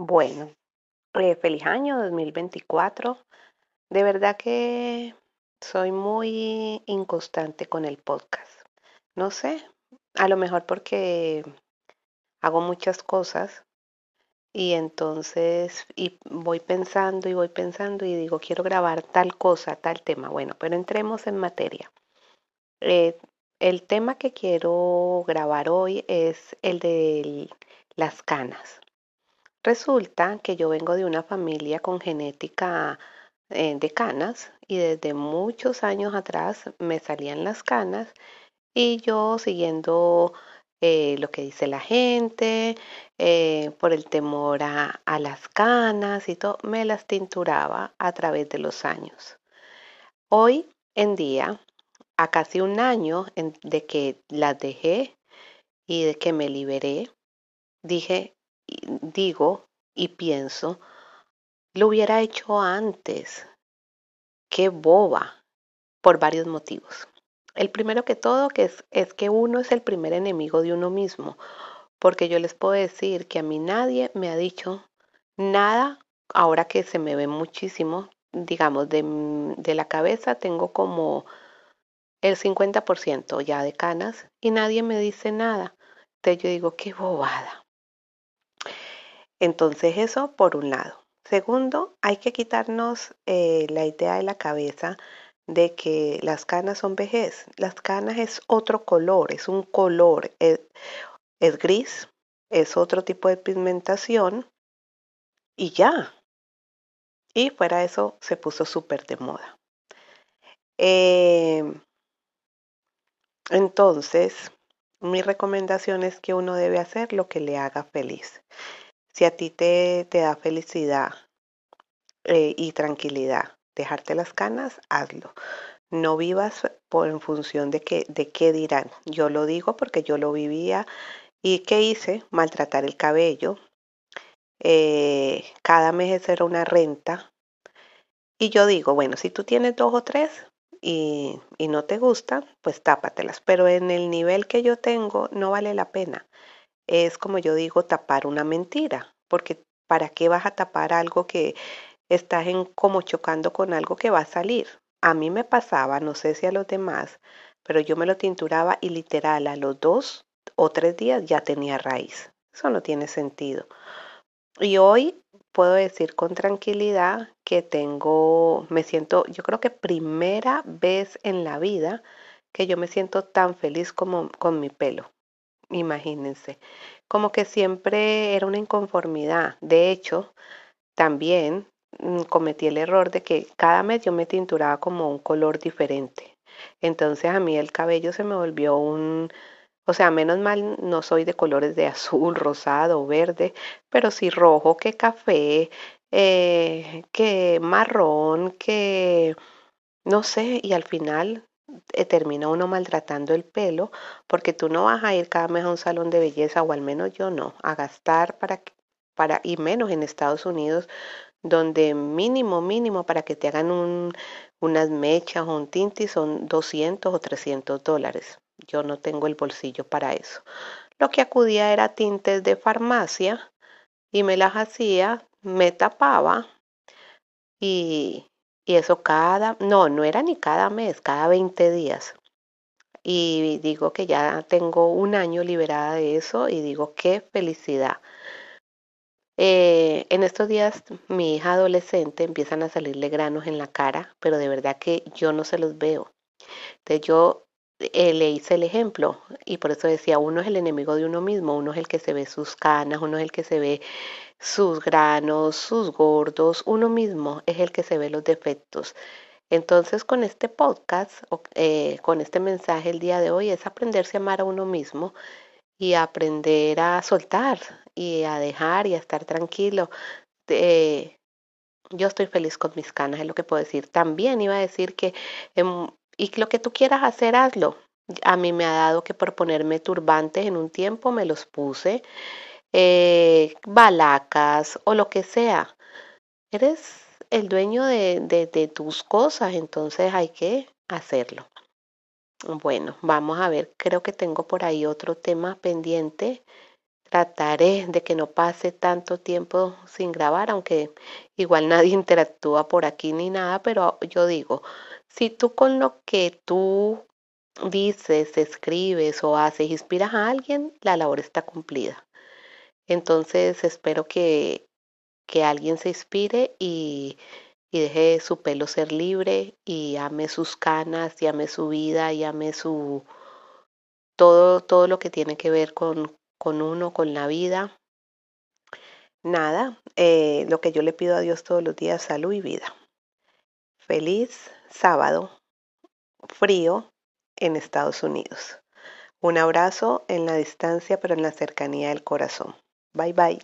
Bueno, eh, feliz año 2024. De verdad que soy muy inconstante con el podcast. No sé, a lo mejor porque hago muchas cosas y entonces y voy pensando y voy pensando y digo, quiero grabar tal cosa, tal tema. Bueno, pero entremos en materia. Eh, el tema que quiero grabar hoy es el de las canas. Resulta que yo vengo de una familia con genética eh, de canas y desde muchos años atrás me salían las canas y yo siguiendo eh, lo que dice la gente, eh, por el temor a, las canas y todo, me las tinturaba a través de los años. Hoy en día, a casi un año de que las dejé y de que me liberé, dije, digo y pienso, lo hubiera hecho antes. Qué boba, por varios motivos. El primero que todo que es, es que uno es el primer enemigo de uno mismo, porque yo les puedo decir que a mí nadie me ha dicho nada, ahora que se me ve muchísimo, digamos, de, de la cabeza tengo como el 50% ya de canas y nadie me dice nada. Entonces yo digo, qué bobada. Entonces eso por un lado. Segundo, hay que quitarnos eh, la idea de la cabeza de que las canas son vejez. Las canas es otro color, es un color, es, es gris, es otro tipo de pigmentación y ya. Y fuera de eso se puso súper de moda. Eh, entonces, mi recomendación es que uno debe hacer lo que le haga feliz. Si a ti te, te da felicidad eh, y tranquilidad dejarte las canas, hazlo. No vivas por, en función de, que, de qué dirán. Yo lo digo porque yo lo vivía y ¿qué hice? Maltratar el cabello. Eh, cada mes era una renta. Y yo digo, bueno, si tú tienes dos o tres y, y no te gustan, pues tápatelas. Pero en el nivel que yo tengo no vale la pena. Es como yo digo, tapar una mentira. Porque ¿para qué vas a tapar algo que estás en, como chocando con algo que va a salir? A mí me pasaba, no sé si a los demás, pero yo me lo tinturaba y literal a los dos o tres días ya tenía raíz. Eso no tiene sentido. Y hoy puedo decir con tranquilidad que tengo, me siento, yo creo que primera vez en la vida que yo me siento tan feliz como con mi pelo. Imagínense. Como que siempre era una inconformidad. De hecho, también mm, cometí el error de que cada mes yo me tinturaba como un color diferente. Entonces a mí el cabello se me volvió un, o sea, menos mal no soy de colores de azul, rosado verde, pero sí rojo, que café, eh, que marrón, que no sé, y al final termina uno maltratando el pelo porque tú no vas a ir cada mes a un salón de belleza, o al menos yo no, a gastar para, para, y menos en Estados Unidos, donde mínimo, mínimo para que te hagan un, unas mechas o un tinte son 200 o 300 dólares. Yo no tengo el bolsillo para eso. Lo que acudía era tintes de farmacia y me las hacía, me tapaba y, y eso cada, no, no era ni cada mes, cada 20 días. Y digo que ya tengo un año liberada de eso y digo, qué felicidad. Eh, en estos días mi hija adolescente empiezan a salirle granos en la cara, pero de verdad que yo no se los veo. Entonces yo eh, le hice el ejemplo y por eso decía, uno es el enemigo de uno mismo, uno es el que se ve sus canas, uno es el que se ve sus granos, sus gordos, uno mismo es el que se ve los defectos. Entonces, con este podcast, eh, con este mensaje el día de hoy, es aprenderse a amar a uno mismo y aprender a soltar y a dejar y a estar tranquilo. Eh, yo estoy feliz con mis canas, es lo que puedo decir. También iba a decir que, em, y lo que tú quieras hacer, hazlo. A mí me ha dado que por ponerme turbantes en un tiempo me los puse, eh, balacas o lo que sea. Eres el dueño de, de, de tus cosas, entonces hay que hacerlo. Bueno, vamos a ver, creo que tengo por ahí otro tema pendiente. Trataré de que no pase tanto tiempo sin grabar, aunque igual nadie interactúa por aquí ni nada, pero yo digo, si tú con lo que tú dices, escribes o haces, inspiras a alguien, la labor está cumplida. Entonces espero que, que alguien se inspire y, y deje su pelo ser libre y ame sus canas y ame su vida y ame su todo, todo lo que tiene que ver con, con uno, con la vida. Nada, eh, lo que yo le pido a Dios todos los días, salud y vida. Feliz sábado, frío en Estados Unidos. Un abrazo en la distancia, pero en la cercanía del corazón. Bye bye.